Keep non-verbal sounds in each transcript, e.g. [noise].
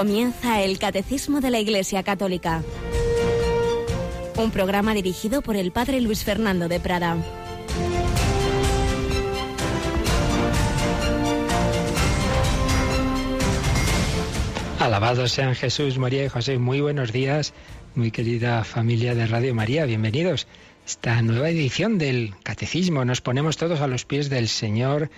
Comienza el Catecismo de la Iglesia Católica. Un programa dirigido por el Padre Luis Fernando de Prada. Alabados sean Jesús, María y José. Muy buenos días, muy querida familia de Radio María. Bienvenidos a esta nueva edición del Catecismo. Nos ponemos todos a los pies del Señor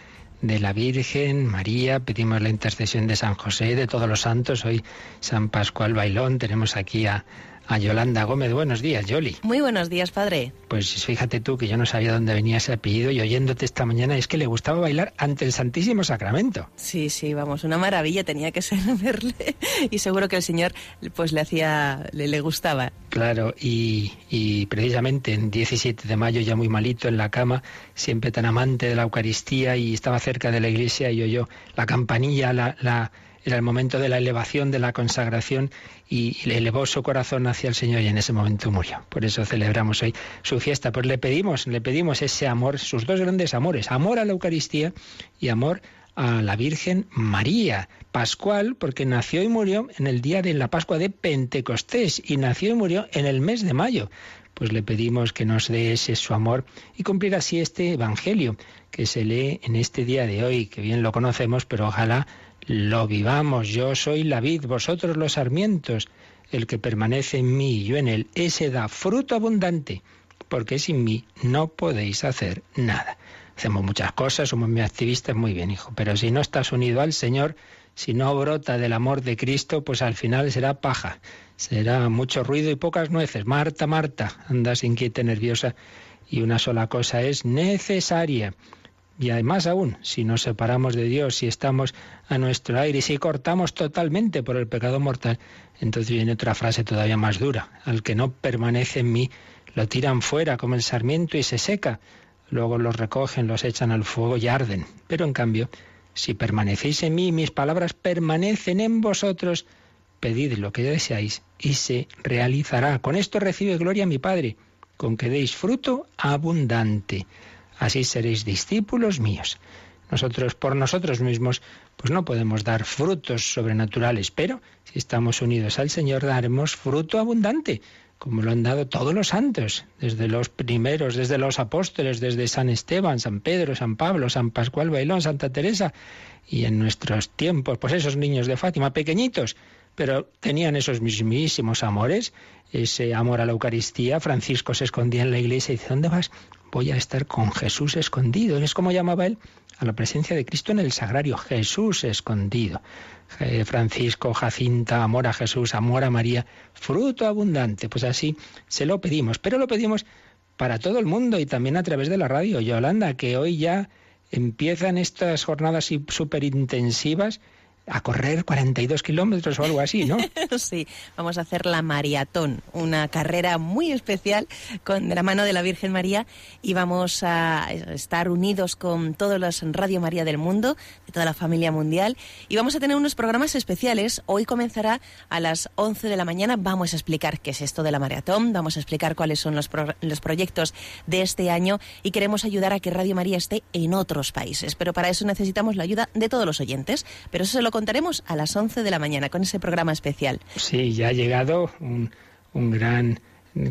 de la Virgen María, pedimos la intercesión de San José, de todos los santos. Hoy San Pascual Bailón, tenemos aquí a, a Yolanda Gómez. Buenos días, Yoli. Muy buenos días, padre. Pues fíjate tú que yo no sabía dónde venía ese apellido y oyéndote esta mañana es que le gustaba bailar ante el Santísimo Sacramento. Sí, sí, vamos, una maravilla tenía que ser [laughs] verle y seguro que el Señor pues le hacía, le, le gustaba. Claro, y, y precisamente en 17 de mayo, ya muy malito en la cama, siempre tan amante de la Eucaristía y estaba cerca de la iglesia y oyó la campanilla, la, la era el momento de la elevación, de la consagración y elevó su corazón hacia el Señor y en ese momento murió. Por eso celebramos hoy su fiesta. Pues le pedimos, le pedimos ese amor, sus dos grandes amores, amor a la Eucaristía y amor a la Virgen María. Pascual, porque nació y murió en el día de la Pascua de Pentecostés y nació y murió en el mes de mayo. Pues le pedimos que nos dé ese su amor y cumplir así este Evangelio que se lee en este día de hoy, que bien lo conocemos, pero ojalá lo vivamos. Yo soy la vid, vosotros los sarmientos. El que permanece en mí y yo en él, ese da fruto abundante, porque sin mí no podéis hacer nada. Hacemos muchas cosas, somos muy activistas, muy bien, hijo, pero si no estás unido al Señor, si no brota del amor de Cristo, pues al final será paja, será mucho ruido y pocas nueces. Marta, Marta, andas inquieta, nerviosa, y una sola cosa es necesaria. Y además aún, si nos separamos de Dios, si estamos a nuestro aire, si cortamos totalmente por el pecado mortal, entonces viene otra frase todavía más dura. Al que no permanece en mí, lo tiran fuera como el sarmiento y se seca. Luego los recogen, los echan al fuego y arden. Pero en cambio, si permanecéis en mí mis palabras permanecen en vosotros, pedid lo que deseáis y se realizará. Con esto recibe gloria mi Padre, con que deis fruto abundante así seréis discípulos míos. Nosotros por nosotros mismos pues no podemos dar frutos sobrenaturales, pero si estamos unidos al Señor daremos fruto abundante, como lo han dado todos los santos, desde los primeros, desde los apóstoles, desde San Esteban, San Pedro, San Pablo, San Pascual Bailón, Santa Teresa, y en nuestros tiempos, pues esos niños de Fátima, pequeñitos, pero tenían esos mismísimos amores, ese amor a la Eucaristía. Francisco se escondía en la iglesia y dice, ¿dónde vas? Voy a estar con Jesús escondido. Es como llamaba él a la presencia de Cristo en el sagrario, Jesús escondido. Francisco, Jacinta, amor a Jesús, amor a María, fruto abundante. Pues así se lo pedimos, pero lo pedimos para todo el mundo y también a través de la radio. Yolanda, que hoy ya empiezan estas jornadas súper intensivas a correr 42 kilómetros o algo así, ¿no? [laughs] sí, vamos a hacer la maratón, una carrera muy especial con la mano de la Virgen María y vamos a estar unidos con todos los Radio María del mundo, de toda la familia mundial y vamos a tener unos programas especiales. Hoy comenzará a las 11 de la mañana, vamos a explicar qué es esto de la maratón, vamos a explicar cuáles son los, los proyectos de este año y queremos ayudar a que Radio María esté en otros países, pero para eso necesitamos la ayuda de todos los oyentes, pero eso se lo contaremos a las 11 de la mañana con ese programa especial. Sí, ya ha llegado un, un gran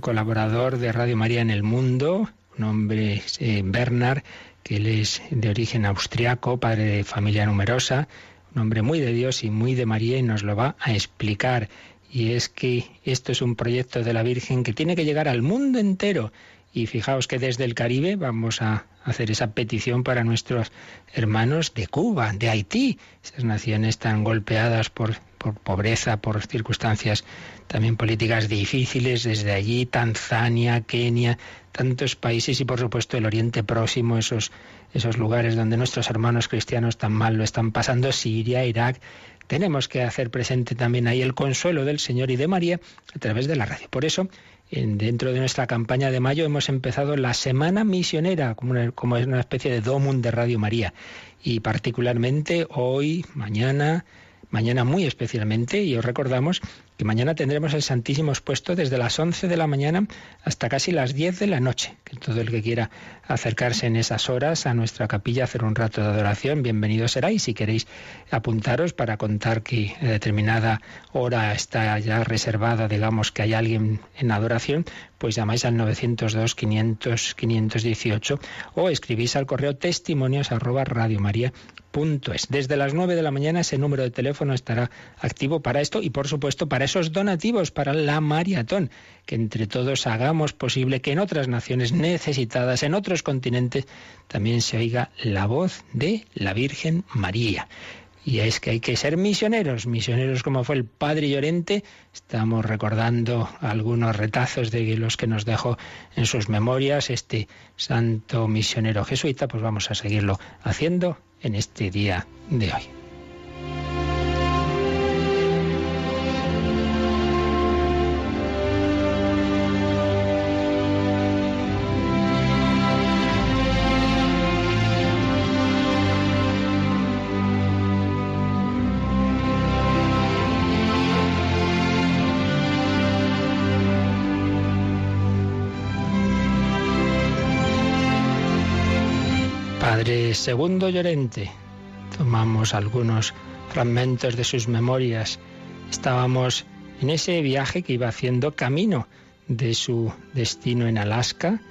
colaborador de Radio María en el mundo, un hombre, eh, Bernard, que él es de origen austriaco, padre de familia numerosa, un hombre muy de Dios y muy de María y nos lo va a explicar. Y es que esto es un proyecto de la Virgen que tiene que llegar al mundo entero. Y fijaos que desde el Caribe vamos a hacer esa petición para nuestros hermanos de Cuba, de Haití, esas naciones tan golpeadas por, por pobreza, por circunstancias también políticas difíciles, desde allí Tanzania, Kenia, tantos países y por supuesto el Oriente Próximo, esos, esos lugares donde nuestros hermanos cristianos tan mal lo están pasando, Siria, Irak. Tenemos que hacer presente también ahí el consuelo del Señor y de María a través de la radio. Por eso, dentro de nuestra campaña de mayo hemos empezado la Semana Misionera, como, es una especie de domum de Radio María. Y particularmente hoy, mañana, mañana muy especialmente y os recordamos que mañana tendremos el Santísimo expuesto desde las 11 de la mañana hasta casi las 10 de la noche. Que todo el que quiera acercarse en esas horas a nuestra capilla, hacer un rato de adoración, bienvenido será. Y si queréis apuntaros para contar que en determinada hora está ya reservada, digamos que hay alguien en adoración, pues llamáis al 902 500 518 o escribís al correo testimonios arroba es. Desde las 9 de la mañana ese número de teléfono estará activo para esto y por supuesto para esos donativos para la maratón, que entre todos hagamos posible que en otras naciones necesitadas, en otros continentes, también se oiga la voz de la Virgen María. Y es que hay que ser misioneros, misioneros como fue el padre Llorente. Estamos recordando algunos retazos de los que nos dejó en sus memorias este santo misionero jesuita, pues vamos a seguirlo haciendo en este día de hoy. Segundo Llorente. Tomamos algunos fragmentos de sus memorias. Estábamos en ese viaje que iba haciendo camino de su destino en Alaska.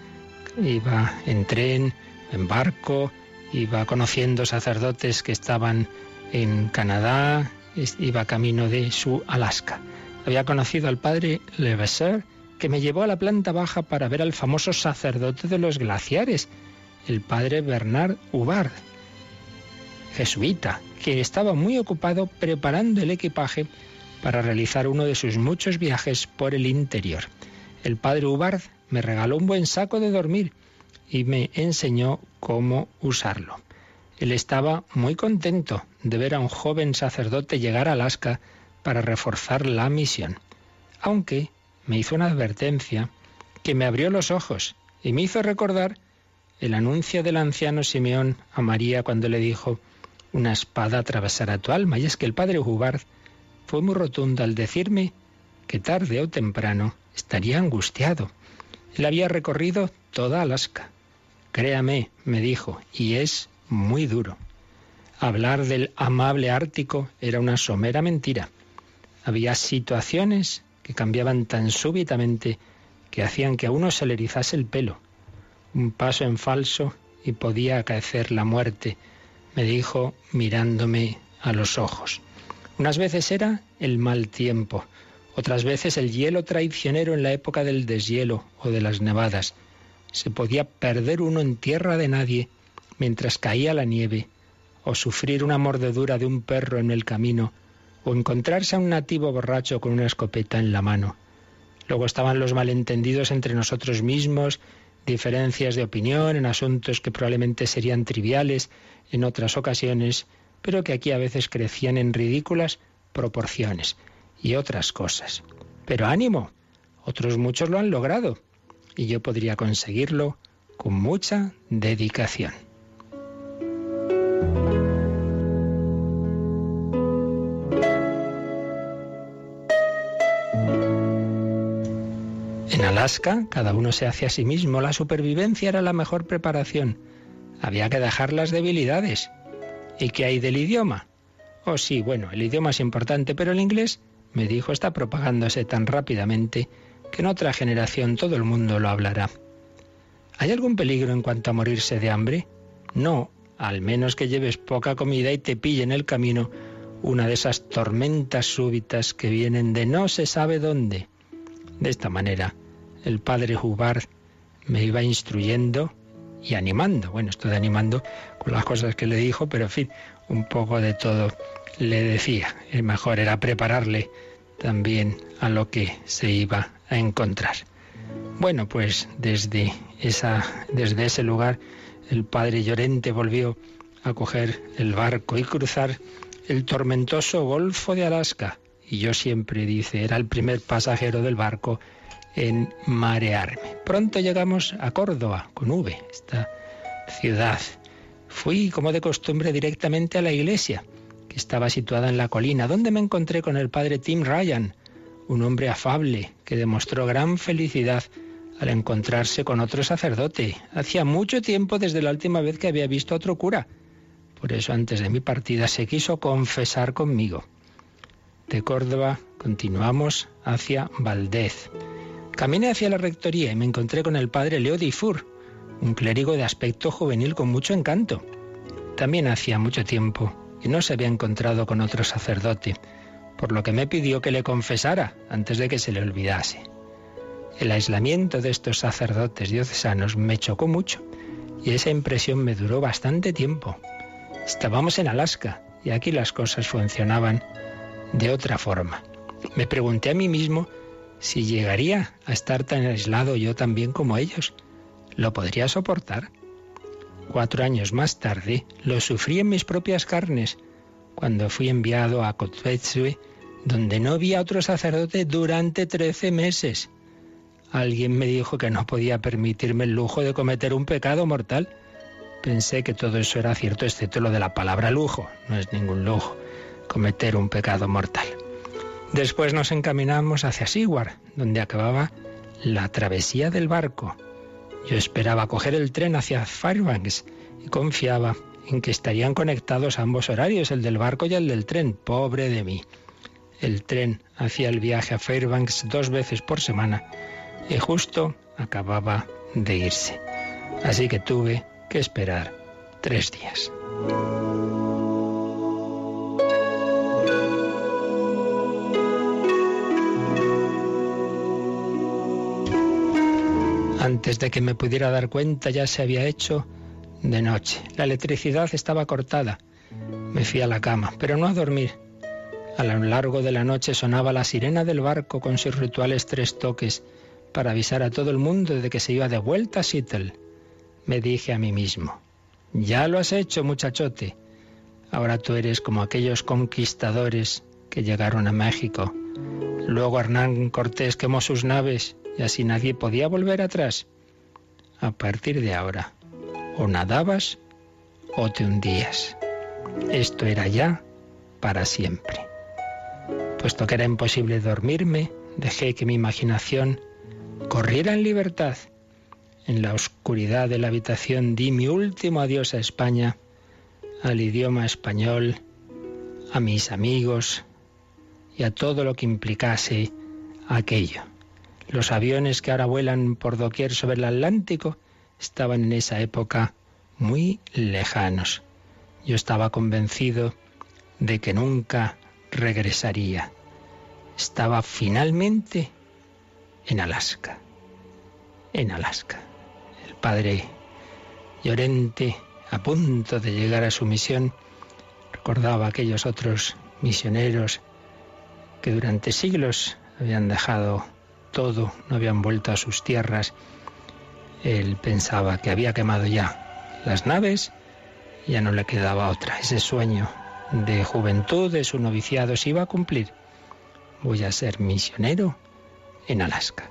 Iba en tren, en barco, iba conociendo sacerdotes que estaban en Canadá, iba camino de su Alaska. Había conocido al padre Levasseur, que me llevó a la planta baja para ver al famoso sacerdote de los glaciares, el padre Bernard Hubard, jesuita, que estaba muy ocupado preparando el equipaje para realizar uno de sus muchos viajes por el interior. El padre Hubard me regaló un buen saco de dormir y me enseñó cómo usarlo. Él estaba muy contento de ver a un joven sacerdote llegar a Alaska para reforzar la misión, aunque me hizo una advertencia que me abrió los ojos y me hizo recordar el anuncio del anciano Simeón a María cuando le dijo, una espada atravesará tu alma. Y es que el padre Hubbard fue muy rotundo al decirme que tarde o temprano estaría angustiado. Él había recorrido toda Alaska. Créame, me dijo, y es muy duro. Hablar del amable Ártico era una somera mentira. Había situaciones que cambiaban tan súbitamente que hacían que a uno se le erizase el pelo un paso en falso y podía acaecer la muerte, me dijo mirándome a los ojos. Unas veces era el mal tiempo, otras veces el hielo traicionero en la época del deshielo o de las nevadas. Se podía perder uno en tierra de nadie mientras caía la nieve, o sufrir una mordedura de un perro en el camino, o encontrarse a un nativo borracho con una escopeta en la mano. Luego estaban los malentendidos entre nosotros mismos diferencias de opinión en asuntos que probablemente serían triviales en otras ocasiones, pero que aquí a veces crecían en ridículas proporciones y otras cosas. Pero ánimo, otros muchos lo han logrado y yo podría conseguirlo con mucha dedicación. Alaska, cada uno se hace a sí mismo. La supervivencia era la mejor preparación. Había que dejar las debilidades. ¿Y qué hay del idioma? Oh sí, bueno, el idioma es importante, pero el inglés, me dijo, está propagándose tan rápidamente que en otra generación todo el mundo lo hablará. ¿Hay algún peligro en cuanto a morirse de hambre? No, al menos que lleves poca comida y te pille en el camino una de esas tormentas súbitas que vienen de no se sabe dónde. De esta manera, el padre Hubbard me iba instruyendo y animando. Bueno, estoy animando con las cosas que le dijo, pero en fin, un poco de todo le decía. El mejor era prepararle también a lo que se iba a encontrar. Bueno, pues desde, esa, desde ese lugar el padre Llorente volvió a coger el barco y cruzar el tormentoso Golfo de Alaska. Y yo siempre, dice, era el primer pasajero del barco en marearme. Pronto llegamos a Córdoba, con V, esta ciudad. Fui, como de costumbre, directamente a la iglesia que estaba situada en la colina, donde me encontré con el padre Tim Ryan, un hombre afable que demostró gran felicidad al encontrarse con otro sacerdote. Hacía mucho tiempo desde la última vez que había visto a otro cura. Por eso antes de mi partida se quiso confesar conmigo. De Córdoba continuamos hacia Valdez. Caminé hacia la rectoría y me encontré con el padre Leo Difur, un clérigo de aspecto juvenil con mucho encanto. También hacía mucho tiempo que no se había encontrado con otro sacerdote por lo que me pidió que le confesara antes de que se le olvidase. El aislamiento de estos sacerdotes diocesanos me chocó mucho y esa impresión me duró bastante tiempo. Estábamos en Alaska y aquí las cosas funcionaban de otra forma. Me pregunté a mí mismo si llegaría a estar tan aislado yo también como ellos. ¿Lo podría soportar? Cuatro años más tarde lo sufrí en mis propias carnes cuando fui enviado a Kotvetsue donde no había otro sacerdote durante trece meses. Alguien me dijo que no podía permitirme el lujo de cometer un pecado mortal. Pensé que todo eso era cierto, excepto lo de la palabra lujo. No es ningún lujo cometer un pecado mortal. Después nos encaminamos hacia Seward, donde acababa la travesía del barco. Yo esperaba coger el tren hacia Fairbanks y confiaba en que estarían conectados ambos horarios, el del barco y el del tren. Pobre de mí. El tren hacía el viaje a Fairbanks dos veces por semana y justo acababa de irse. Así que tuve que esperar tres días. Antes de que me pudiera dar cuenta ya se había hecho de noche. La electricidad estaba cortada. Me fui a la cama, pero no a dormir, a lo largo de la noche sonaba la sirena del barco con sus rituales tres toques para avisar a todo el mundo de que se iba de vuelta a Seattle. Me dije a mí mismo, ya lo has hecho, muchachote. Ahora tú eres como aquellos conquistadores que llegaron a México. Luego Hernán Cortés quemó sus naves y así nadie podía volver atrás. A partir de ahora, o nadabas o te hundías. Esto era ya para siempre. Puesto que era imposible dormirme, dejé que mi imaginación corriera en libertad. En la oscuridad de la habitación di mi último adiós a España, al idioma español, a mis amigos y a todo lo que implicase aquello. Los aviones que ahora vuelan por doquier sobre el Atlántico estaban en esa época muy lejanos. Yo estaba convencido de que nunca regresaría. Estaba finalmente en Alaska. En Alaska. El padre Llorente, a punto de llegar a su misión, recordaba a aquellos otros misioneros que durante siglos habían dejado todo, no habían vuelto a sus tierras. Él pensaba que había quemado ya las naves, ya no le quedaba otra. Ese sueño de juventud, de su noviciado, se iba a cumplir. Voy a ser misionero en Alaska.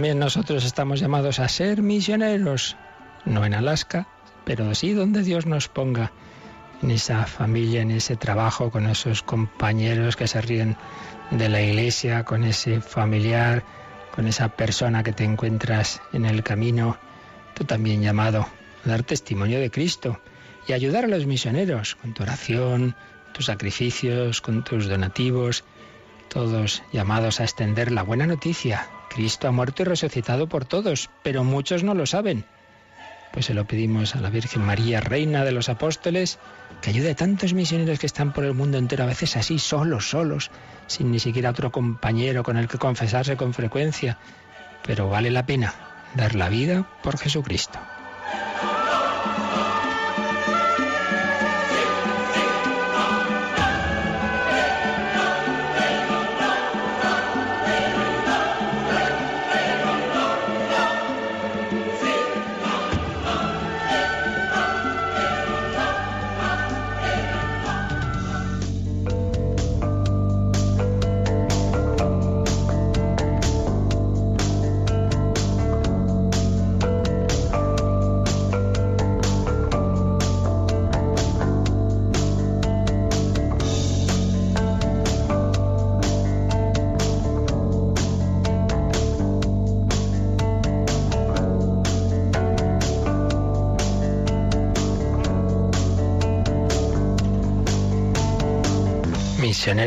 También nosotros estamos llamados a ser misioneros, no en Alaska, pero sí donde Dios nos ponga, en esa familia, en ese trabajo, con esos compañeros que se ríen de la iglesia, con ese familiar, con esa persona que te encuentras en el camino, tú también llamado a dar testimonio de Cristo y ayudar a los misioneros con tu oración, tus sacrificios, con tus donativos, todos llamados a extender la buena noticia. Cristo ha muerto y resucitado por todos, pero muchos no lo saben. Pues se lo pedimos a la Virgen María, Reina de los Apóstoles, que ayude a tantos misioneros que están por el mundo entero, a veces así, solos, solos, sin ni siquiera otro compañero con el que confesarse con frecuencia. Pero vale la pena dar la vida por Jesucristo.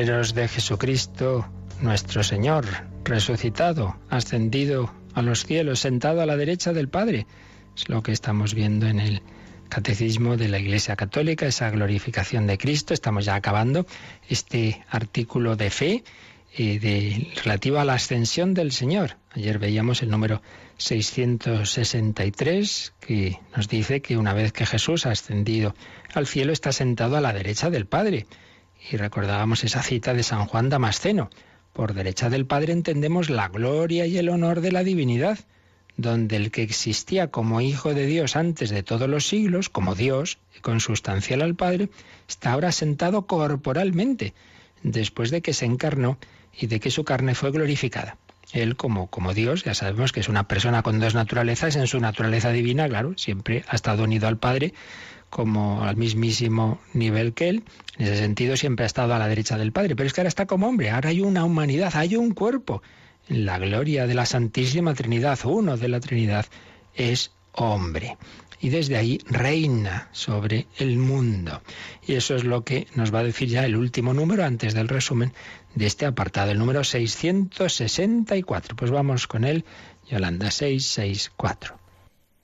De Jesucristo, nuestro Señor, resucitado, ascendido a los cielos, sentado a la derecha del Padre. Es lo que estamos viendo en el Catecismo de la Iglesia Católica, esa glorificación de Cristo. Estamos ya acabando este artículo de fe eh, de, relativo a la ascensión del Señor. Ayer veíamos el número 663 que nos dice que una vez que Jesús ha ascendido al cielo está sentado a la derecha del Padre. Y recordábamos esa cita de San Juan Damasceno. Por derecha del Padre entendemos la gloria y el honor de la divinidad donde el que existía como Hijo de Dios antes de todos los siglos, como Dios, y consustancial al Padre, está ahora sentado corporalmente, después de que se encarnó y de que su carne fue glorificada. Él, como, como Dios, ya sabemos que es una persona con dos naturalezas, en su naturaleza divina, claro, siempre ha estado unido al Padre como al mismísimo nivel que Él. En ese sentido siempre ha estado a la derecha del Padre, pero es que ahora está como hombre, ahora hay una humanidad, hay un cuerpo la gloria de la Santísima Trinidad, uno de la Trinidad, es hombre. Y desde ahí reina sobre el mundo. Y eso es lo que nos va a decir ya el último número antes del resumen de este apartado, el número 664. Pues vamos con él, Yolanda 664.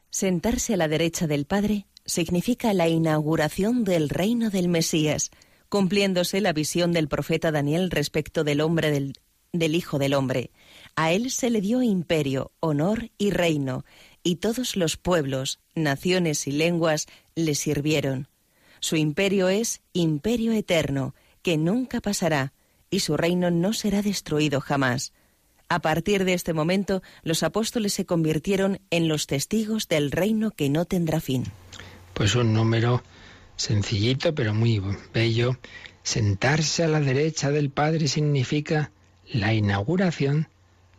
Sentarse a la derecha del Padre significa la inauguración del reino del Mesías, cumpliéndose la visión del profeta Daniel respecto del hombre del, del Hijo del Hombre. A él se le dio imperio, honor y reino, y todos los pueblos, naciones y lenguas le sirvieron. Su imperio es imperio eterno, que nunca pasará, y su reino no será destruido jamás. A partir de este momento, los apóstoles se convirtieron en los testigos del reino que no tendrá fin. Pues un número sencillito, pero muy bello. Sentarse a la derecha del Padre significa la inauguración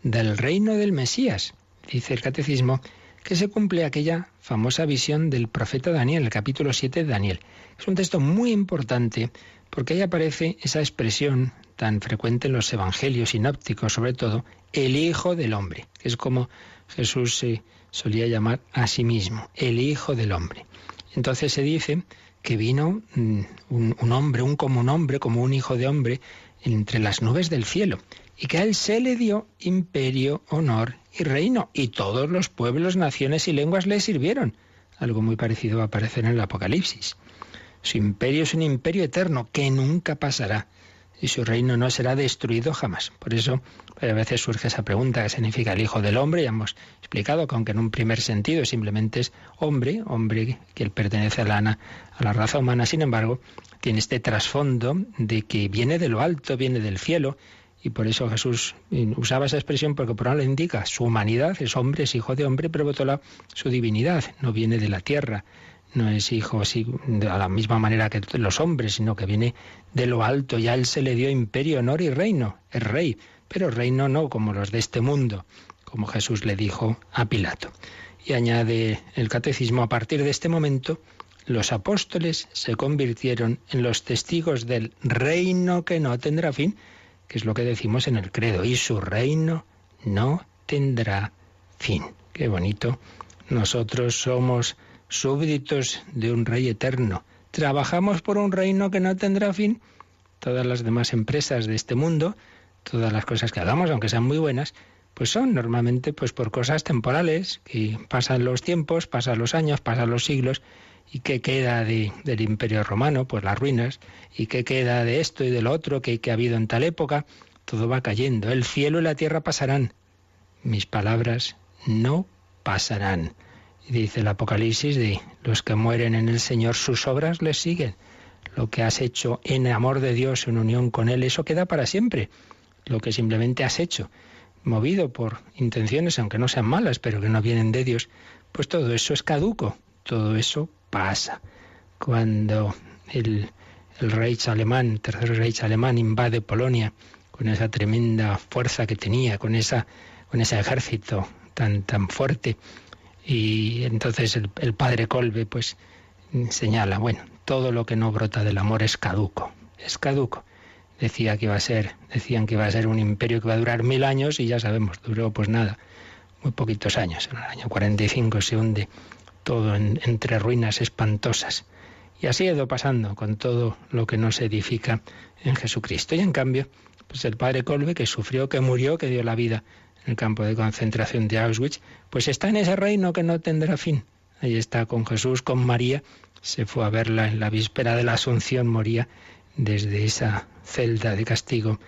del reino del Mesías. Dice el catecismo que se cumple aquella famosa visión del profeta Daniel, el capítulo 7 de Daniel. Es un texto muy importante porque ahí aparece esa expresión tan frecuente en los evangelios sinópticos, sobre todo, el Hijo del Hombre, que es como Jesús se solía llamar a sí mismo, el Hijo del Hombre. Entonces se dice que vino mm, un, un hombre, un como un hombre, como un hijo de hombre, entre las nubes del cielo, y que a él se le dio imperio, honor y reino, y todos los pueblos, naciones y lenguas le sirvieron. Algo muy parecido va a aparecer en el Apocalipsis. Su imperio es un imperio eterno que nunca pasará y su reino no será destruido jamás. Por eso a veces surge esa pregunta, ¿qué significa el Hijo del Hombre? Ya hemos explicado que aunque en un primer sentido simplemente es hombre, hombre que pertenece a la, a la raza humana, sin embargo, tiene este trasfondo de que viene de lo alto, viene del cielo, y por eso Jesús usaba esa expresión porque por un lado indica su humanidad, es hombre, es hijo de hombre, pero por su divinidad, no viene de la tierra, no es hijo así de la misma manera que los hombres, sino que viene de lo alto, ya él se le dio imperio, honor y reino, es rey, pero reino no como los de este mundo, como Jesús le dijo a Pilato. Y añade el catecismo, a partir de este momento, los apóstoles se convirtieron en los testigos del reino que no tendrá fin, que es lo que decimos en el credo, y su reino no tendrá fin. Qué bonito. Nosotros somos súbditos de un rey eterno. Trabajamos por un reino que no tendrá fin. Todas las demás empresas de este mundo, todas las cosas que hagamos, aunque sean muy buenas, pues son normalmente pues por cosas temporales, que pasan los tiempos, pasan los años, pasan los siglos ¿Y qué queda de, del imperio romano? Pues las ruinas. ¿Y qué queda de esto y de lo otro que, que ha habido en tal época? Todo va cayendo. El cielo y la tierra pasarán. Mis palabras no pasarán. Dice el Apocalipsis de los que mueren en el Señor, sus obras les siguen. Lo que has hecho en amor de Dios, en unión con Él, eso queda para siempre. Lo que simplemente has hecho, movido por intenciones, aunque no sean malas, pero que no vienen de Dios, pues todo eso es caduco, todo eso pasa. Cuando el, el Reich alemán, el tercer Reich alemán invade Polonia con esa tremenda fuerza que tenía, con esa con ese ejército tan tan fuerte y entonces el, el padre Colbe pues señala, bueno, todo lo que no brota del amor es caduco, es caduco. Decía que iba a ser, decían que iba a ser un imperio que iba a durar mil años y ya sabemos, duró pues nada, muy poquitos años. En el año 45 se hunde todo entre ruinas espantosas. Y así ha ido pasando con todo lo que nos edifica en Jesucristo. Y en cambio, pues el padre Colbe, que sufrió, que murió, que dio la vida el campo de concentración de Auschwitz, pues está en ese reino que no tendrá fin. Ahí está con Jesús, con María, se fue a verla en la víspera de la Asunción, moría desde esa celda de castigo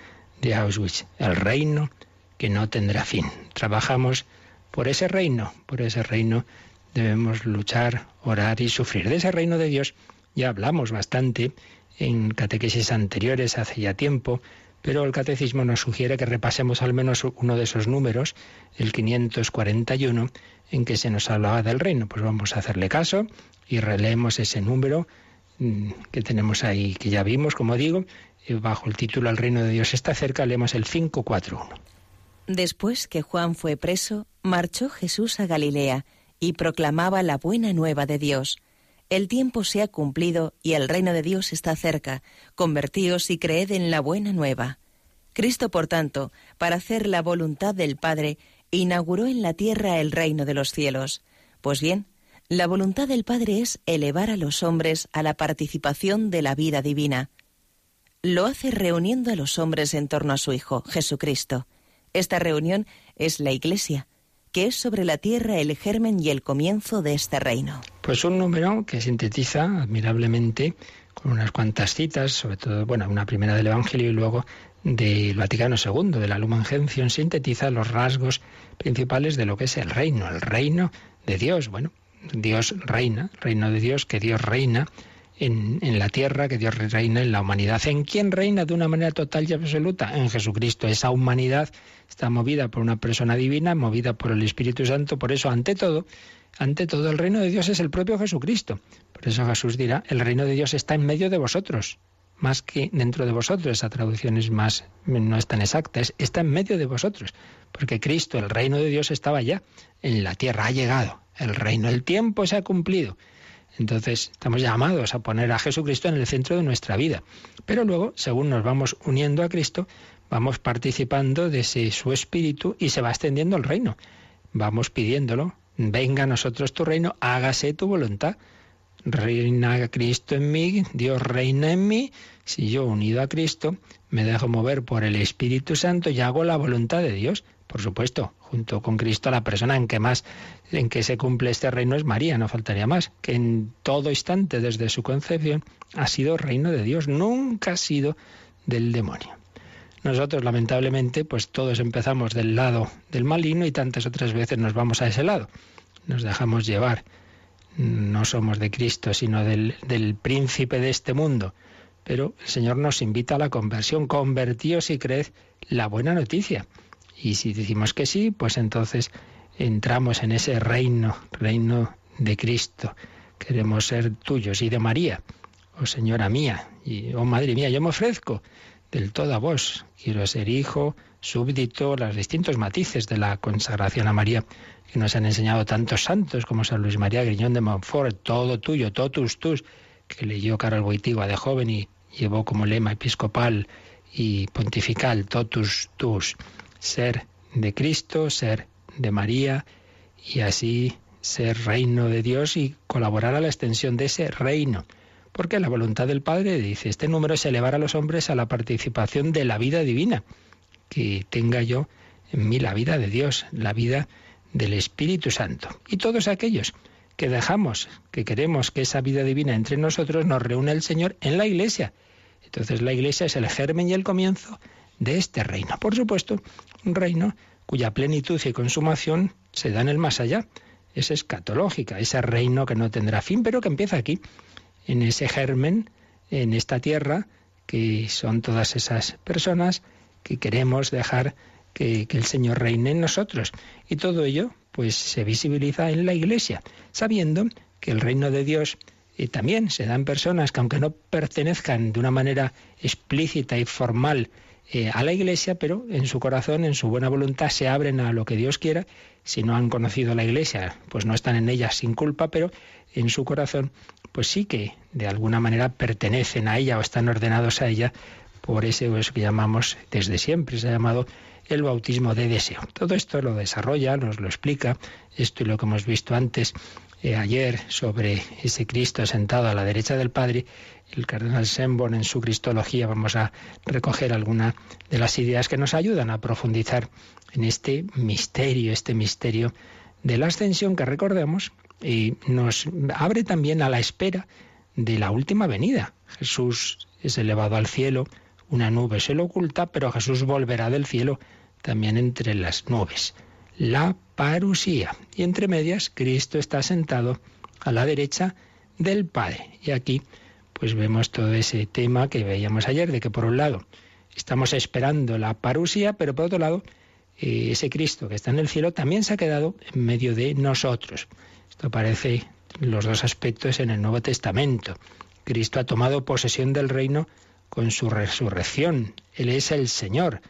de Auschwitz. El reino que no tendrá fin. Trabajamos por ese reino, por ese reino debemos luchar, orar y sufrir. De ese reino de Dios ya hablamos bastante en catequesis anteriores hace ya tiempo, pero el catecismo nos sugiere que repasemos al menos uno de esos números, el 541, en que se nos hablaba del reino. Pues vamos a hacerle caso y releemos ese número mm, que tenemos ahí, que ya vimos, como digo, bajo el título El reino de Dios está cerca, leemos el 541. Después que Juan fue preso, marchó Jesús a Galilea y proclamaba la buena nueva de Dios. El tiempo se ha cumplido y el reino de Dios está cerca. Convertíos y creed en la buena nueva. Cristo, por tanto, para hacer la voluntad del Padre, inauguró en la tierra el reino de los cielos. Pues bien, la voluntad del Padre es elevar a los hombres a la participación de la vida divina. Lo hace reuniendo a los hombres en torno a su Hijo, Jesucristo. Esta reunión es la Iglesia, que es sobre la tierra el germen y el comienzo de este reino. Pues un número que sintetiza admirablemente con unas cuantas citas, sobre todo, bueno, una primera del Evangelio y luego del Vaticano II, de la Lumen Gentium, sintetiza los rasgos principales de lo que es el reino, el reino de Dios. Bueno, Dios reina, reino de Dios, que Dios reina en, en, la tierra, que Dios reina en la humanidad. ¿En quién reina de una manera total y absoluta? En Jesucristo. Esa humanidad está movida por una persona divina, movida por el Espíritu Santo. Por eso, ante todo, ante todo, el reino de Dios es el propio Jesucristo. Por eso Jesús dirá, el reino de Dios está en medio de vosotros, más que dentro de vosotros. Esa traducción es más, no es tan exacta, es, está en medio de vosotros. Porque Cristo, el reino de Dios, estaba ya en la tierra, ha llegado. El reino, el tiempo se ha cumplido. Entonces estamos llamados a poner a Jesucristo en el centro de nuestra vida. Pero luego, según nos vamos uniendo a Cristo, vamos participando de su espíritu y se va extendiendo el reino. Vamos pidiéndolo. Venga a nosotros tu reino, hágase tu voluntad. Reina Cristo en mí, Dios reina en mí. Si yo unido a Cristo me dejo mover por el Espíritu Santo y hago la voluntad de Dios, por supuesto, junto con Cristo, la persona en que más, en que se cumple este reino es María, no faltaría más, que en todo instante desde su concepción ha sido reino de Dios, nunca ha sido del demonio. Nosotros, lamentablemente, pues todos empezamos del lado del maligno y tantas otras veces nos vamos a ese lado. Nos dejamos llevar. No somos de Cristo, sino del, del príncipe de este mundo. Pero el Señor nos invita a la conversión. Convertíos y creed la buena noticia. Y si decimos que sí, pues entonces entramos en ese reino, reino de Cristo. Queremos ser tuyos y de María. Oh Señora mía, y oh Madre mía, yo me ofrezco del todo a vos. Quiero ser hijo, súbdito, los distintos matices de la consagración a María que nos han enseñado tantos santos como San Luis María Griñón de Montfort, todo tuyo, totus tus, que leyó Carol Boitigua de joven y llevó como lema episcopal y pontifical totus tus ser de Cristo, ser de María y así ser reino de Dios y colaborar a la extensión de ese reino. Porque la voluntad del Padre dice, este número es elevar a los hombres a la participación de la vida divina, que tenga yo en mí la vida de Dios, la vida del Espíritu Santo. Y todos aquellos que dejamos, que queremos que esa vida divina entre nosotros, nos reúne el Señor en la Iglesia. Entonces la Iglesia es el germen y el comienzo de este reino. Por supuesto, un reino cuya plenitud y consumación se da en el más allá. Es escatológica, ese reino que no tendrá fin, pero que empieza aquí, en ese germen, en esta tierra, que son todas esas personas que queremos dejar que, el Señor reine en nosotros. Y todo ello, pues, se visibiliza en la Iglesia, sabiendo que el reino de Dios y también se dan personas que aunque no pertenezcan de una manera explícita y formal eh, a la Iglesia, pero en su corazón, en su buena voluntad, se abren a lo que Dios quiera. Si no han conocido la Iglesia, pues no están en ella sin culpa, pero en su corazón, pues sí que de alguna manera pertenecen a ella o están ordenados a ella por ese que llamamos desde siempre, se ha llamado el bautismo de deseo. Todo esto lo desarrolla, nos lo explica, esto y lo que hemos visto antes eh, ayer sobre ese Cristo sentado a la derecha del Padre, el cardenal Semborn en su Cristología vamos a recoger algunas de las ideas que nos ayudan a profundizar en este misterio, este misterio de la ascensión que recordemos y nos abre también a la espera de la última venida. Jesús es elevado al cielo, una nube se lo oculta, pero Jesús volverá del cielo también entre las nubes. La parusía. Y entre medias, Cristo está sentado a la derecha del Padre. Y aquí, pues vemos todo ese tema que veíamos ayer, de que por un lado estamos esperando la parusía, pero por otro lado, eh, ese Cristo que está en el cielo también se ha quedado en medio de nosotros. Esto aparece los dos aspectos en el Nuevo Testamento. Cristo ha tomado posesión del reino con su resurrección. Él es el Señor.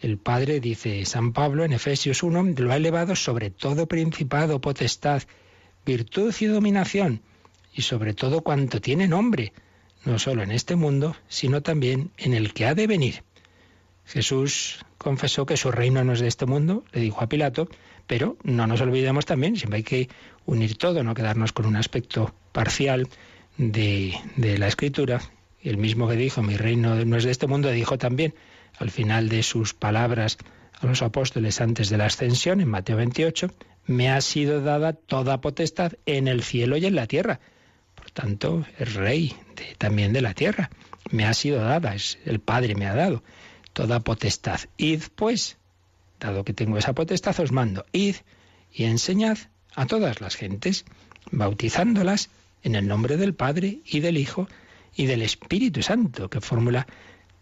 El Padre, dice San Pablo en Efesios 1, lo ha elevado sobre todo principado, potestad, virtud y dominación, y sobre todo cuanto tiene nombre, no solo en este mundo, sino también en el que ha de venir. Jesús confesó que su reino no es de este mundo, le dijo a Pilato, pero no nos olvidemos también, siempre hay que unir todo, no quedarnos con un aspecto parcial de, de la escritura. El mismo que dijo, mi reino no es de este mundo, dijo también al final de sus palabras a los apóstoles antes de la ascensión, en Mateo 28, me ha sido dada toda potestad en el cielo y en la tierra. Por tanto, es rey también de la tierra. Me ha sido dada, es el Padre me ha dado toda potestad. Id, pues, dado que tengo esa potestad, os mando, id y enseñad a todas las gentes, bautizándolas en el nombre del Padre y del Hijo y del Espíritu Santo, que fórmula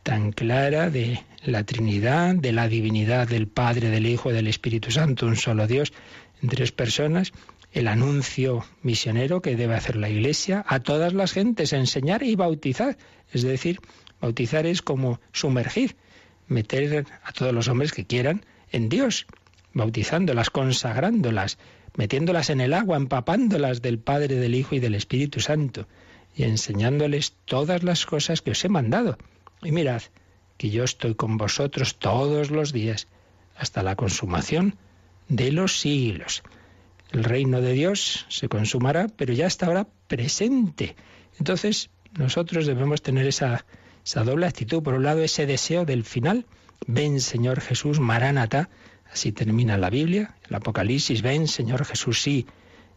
tan clara de la Trinidad, de la divinidad del Padre, del Hijo del Espíritu Santo, un solo Dios en tres personas, el anuncio misionero que debe hacer la Iglesia a todas las gentes, enseñar y bautizar. Es decir, bautizar es como sumergir, meter a todos los hombres que quieran en Dios, bautizándolas, consagrándolas, metiéndolas en el agua, empapándolas del Padre, del Hijo y del Espíritu Santo, y enseñándoles todas las cosas que os he mandado. Y mirad, que yo estoy con vosotros todos los días, hasta la consumación de los siglos. El reino de Dios se consumará, pero ya está ahora presente. Entonces, nosotros debemos tener esa esa doble actitud. Por un lado, ese deseo del final. Ven, Señor Jesús, Maránata. Así termina la Biblia, el Apocalipsis. Ven, Señor Jesús, sí,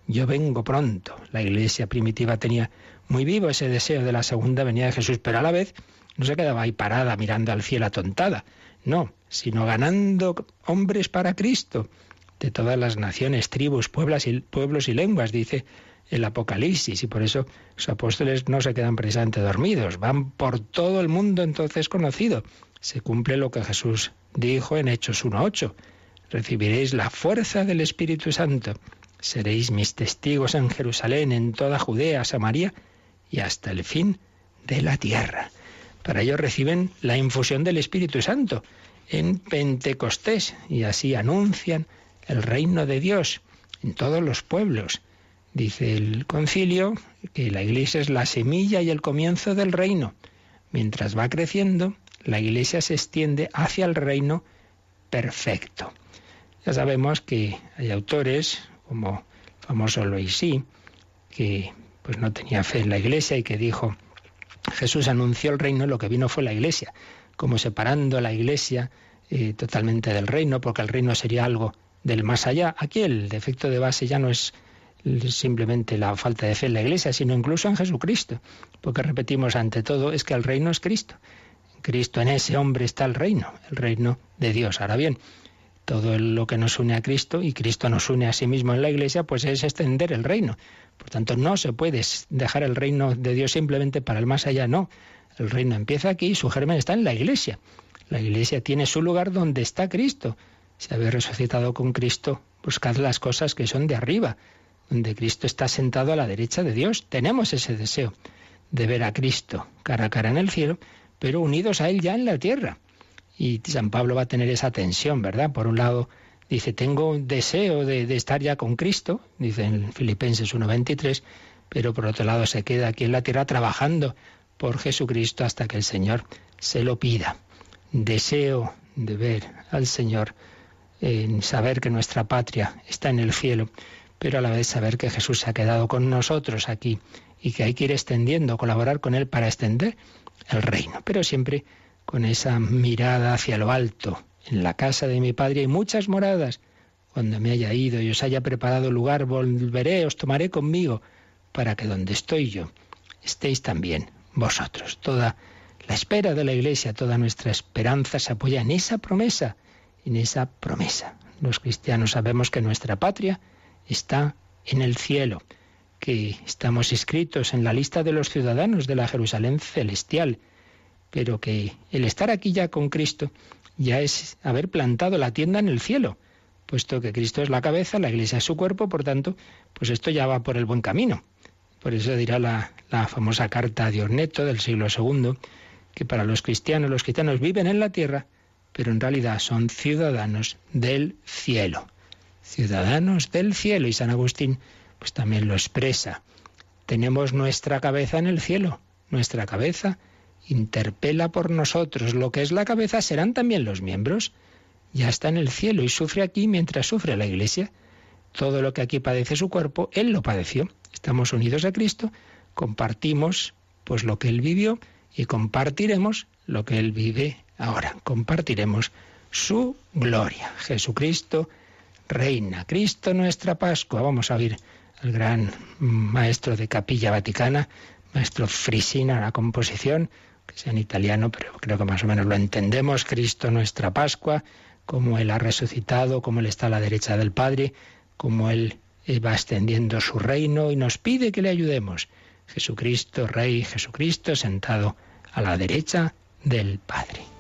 yo vengo pronto. La iglesia primitiva tenía muy vivo ese deseo de la segunda venida de Jesús, pero a la vez no se quedaba ahí parada mirando al cielo atontada. No, sino ganando hombres para Cristo de todas las naciones, tribus, pueblos y, pueblos y lenguas, dice el Apocalipsis y por eso los apóstoles no se quedan precisamente dormidos, van por todo el mundo entonces conocido. Se cumple lo que Jesús dijo en Hechos 1.8. Recibiréis la fuerza del Espíritu Santo. Seréis mis testigos en Jerusalén, en toda Judea, Samaria y hasta el fin de la tierra. Para ello reciben la infusión del Espíritu Santo en Pentecostés y así anuncian el reino de Dios en todos los pueblos Dice el concilio que la iglesia es la semilla y el comienzo del reino. Mientras va creciendo, la iglesia se extiende hacia el reino perfecto. Ya sabemos que hay autores como el famoso Loisy, que pues no tenía fe en la iglesia y que dijo, Jesús anunció el reino, lo que vino fue la iglesia, como separando la iglesia eh, totalmente del reino, porque el reino sería algo del más allá. Aquí el defecto de base ya no es simplemente la falta de fe en la Iglesia, sino incluso en Jesucristo. Porque repetimos ante todo, es que el reino es Cristo. Cristo, en ese hombre está el reino, el reino de Dios. Ahora bien, todo lo que nos une a Cristo y Cristo nos une a sí mismo en la Iglesia, pues es extender el reino. Por tanto, no se puede dejar el reino de Dios simplemente para el más allá, no. El reino empieza aquí y su germen está en la Iglesia. La Iglesia tiene su lugar donde está Cristo. Si habéis resucitado con Cristo, buscad las cosas que son de arriba, donde Cristo está sentado a la derecha de Dios. Tenemos ese deseo de ver a Cristo cara a cara en el cielo, pero unidos a Él ya en la tierra. Y San Pablo va a tener esa tensión, ¿verdad? Por un lado, dice, tengo un deseo de, estar ya con Cristo, dice en Filipenses 1.23, pero por otro lado se queda aquí en la tierra trabajando por Jesucristo hasta que el Señor se lo pida. Deseo de ver al Señor, en saber que nuestra patria está en el cielo, pero a la vez saber que Jesús se ha quedado con nosotros aquí y que hay que ir extendiendo, colaborar con Él para extender el reino, pero siempre con esa mirada hacia lo alto. En la casa de mi Padre hay muchas moradas. Cuando me haya ido y os haya preparado lugar, volveré, os tomaré conmigo, para que donde estoy yo estéis también vosotros. Toda la espera de la Iglesia, toda nuestra esperanza se apoya en esa promesa, en esa promesa. Los cristianos sabemos que nuestra patria está en el cielo, que estamos inscritos en la lista de los ciudadanos de la Jerusalén celestial, pero que el estar aquí ya con Cristo ya es haber plantado la tienda en el cielo, puesto que Cristo es la cabeza, la iglesia es su cuerpo, por tanto, pues esto ya va por el buen camino. Por eso dirá la, famosa carta de Orneto del siglo II, que para los cristianos, los cristianos viven en la tierra, pero en realidad son ciudadanos del cielo. Ciudadanos del cielo. Y San Agustín pues también lo expresa. Tenemos nuestra cabeza en el cielo. Nuestra cabeza interpela por nosotros. Lo que es la cabeza serán también los miembros. Ya está en el cielo y sufre aquí mientras sufre la iglesia. Todo lo que aquí padece su cuerpo, Él lo padeció. Estamos unidos a Cristo, compartimos pues lo que Él vivió y compartiremos lo que Él vive ahora. Compartiremos su gloria. Jesucristo reina. Cristo nuestra Pascua. Vamos a oír al gran maestro de Capilla Vaticana, maestro Frisina, la composición, sea en italiano, pero creo que más o menos lo entendemos. Cristo nuestra Pascua, como Él ha resucitado, como Él está a la derecha del Padre, como Él va extendiendo su reino y nos pide que le ayudemos. Jesucristo, Rey, Jesucristo, sentado a la derecha del Padre.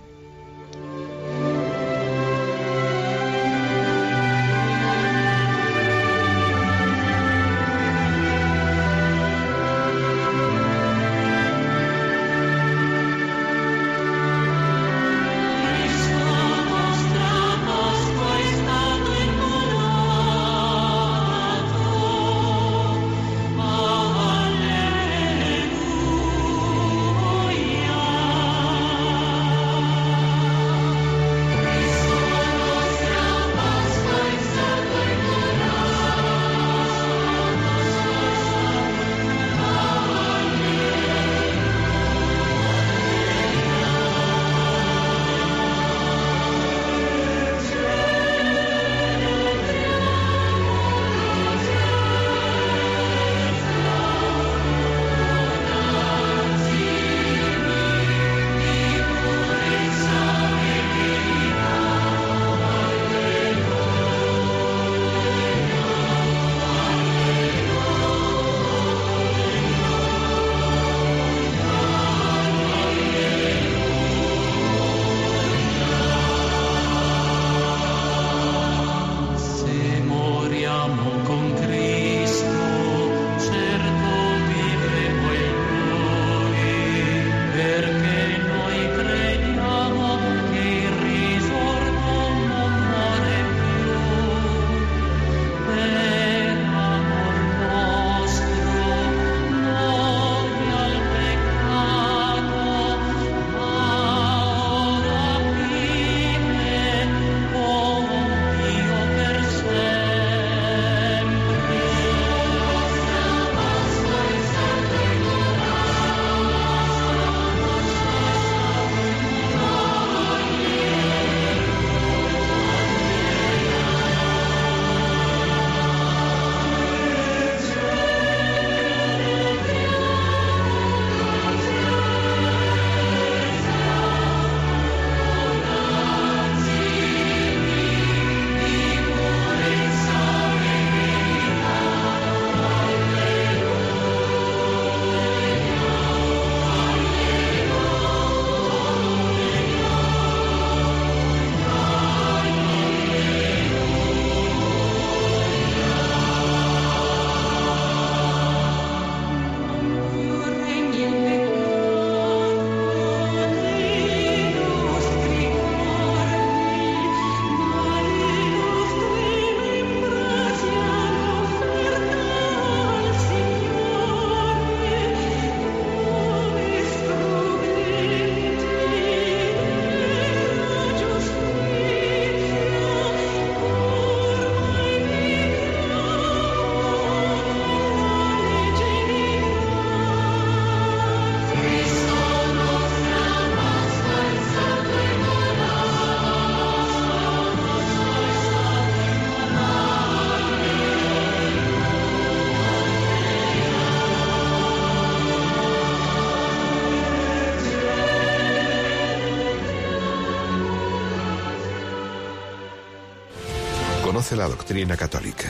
La doctrina católica.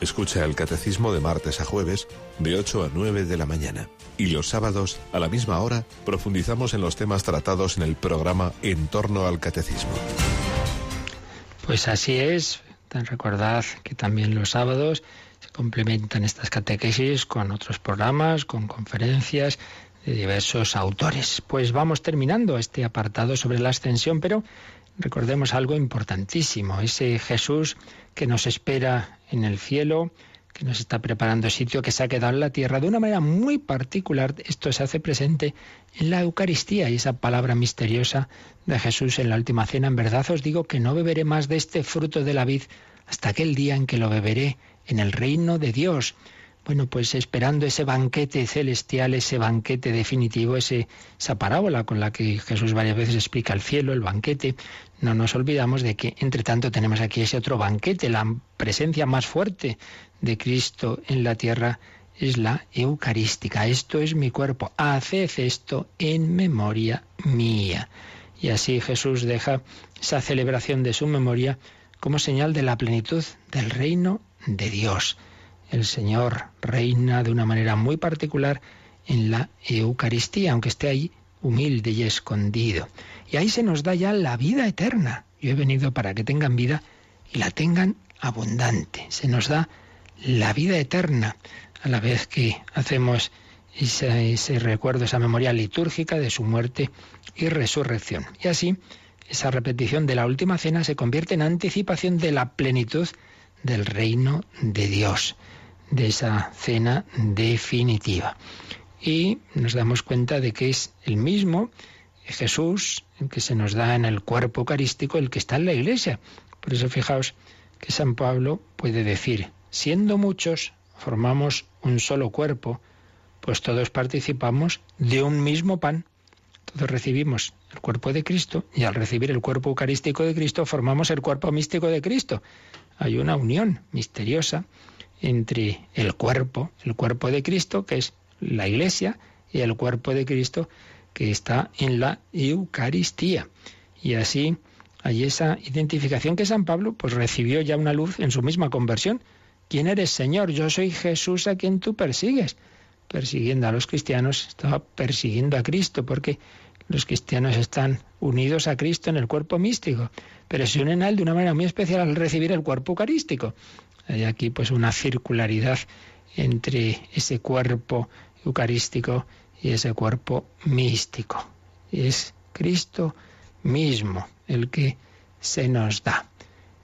Escucha el catecismo de martes a jueves de 8 a 9 de la mañana. Y los sábados, a la misma hora, profundizamos en los temas tratados en el programa En torno al catecismo. Pues así es. Recordad que también los sábados se complementan estas catequesis con otros programas, con conferencias de diversos autores. Pues vamos terminando este apartado sobre la ascensión, pero recordemos algo importantísimo, ese Jesús que nos espera en el cielo, que nos está preparando sitio, que se ha quedado en la tierra. De una manera muy particular, esto se hace presente en la Eucaristía y esa palabra misteriosa de Jesús en la última cena. En verdad os digo que no beberé más de este fruto de la vid hasta aquel día en que lo beberé en el reino de Dios. Bueno, pues esperando ese banquete celestial, ese banquete definitivo, ese, esa parábola con la que Jesús varias veces explica el cielo, el banquete, no nos olvidamos de que entre tanto tenemos aquí ese otro banquete, la presencia más fuerte de Cristo en la tierra es la eucarística. Esto es mi cuerpo, haced esto en memoria mía. Y así Jesús deja esa celebración de su memoria como señal de la plenitud del reino de Dios. El Señor reina de una manera muy particular en la Eucaristía, aunque esté ahí humilde y escondido. Y ahí se nos da ya la vida eterna. Yo he venido para que tengan vida y la tengan abundante. Se nos da la vida eterna a la vez que hacemos ese, recuerdo, esa memoria litúrgica de su muerte y resurrección. Y así, esa repetición de la última cena se convierte en anticipación de la plenitud del reino de Dios de esa cena definitiva. Y nos damos cuenta de que es el mismo Jesús el que se nos da en el cuerpo eucarístico, el que está en la iglesia. Por eso fijaos que San Pablo puede decir, siendo muchos, formamos un solo cuerpo, pues todos participamos de un mismo pan. Todos recibimos el cuerpo de Cristo y al recibir el cuerpo eucarístico de Cristo formamos el cuerpo místico de Cristo. Hay una unión misteriosa entre el cuerpo, el cuerpo de Cristo, que es la Iglesia, y el cuerpo de Cristo que está en la Eucaristía. Y así hay esa identificación que San Pablo pues recibió ya una luz en su misma conversión. ¿Quién eres, Señor? Yo soy Jesús a quien tú persigues. Persiguiendo a los cristianos, estaba persiguiendo a Cristo, porque los cristianos están unidos a Cristo en el cuerpo místico, pero se unen a Él de una manera muy especial al recibir el cuerpo eucarístico. Hay aquí pues una circularidad entre ese cuerpo eucarístico y ese cuerpo místico. Es Cristo mismo el que se nos da.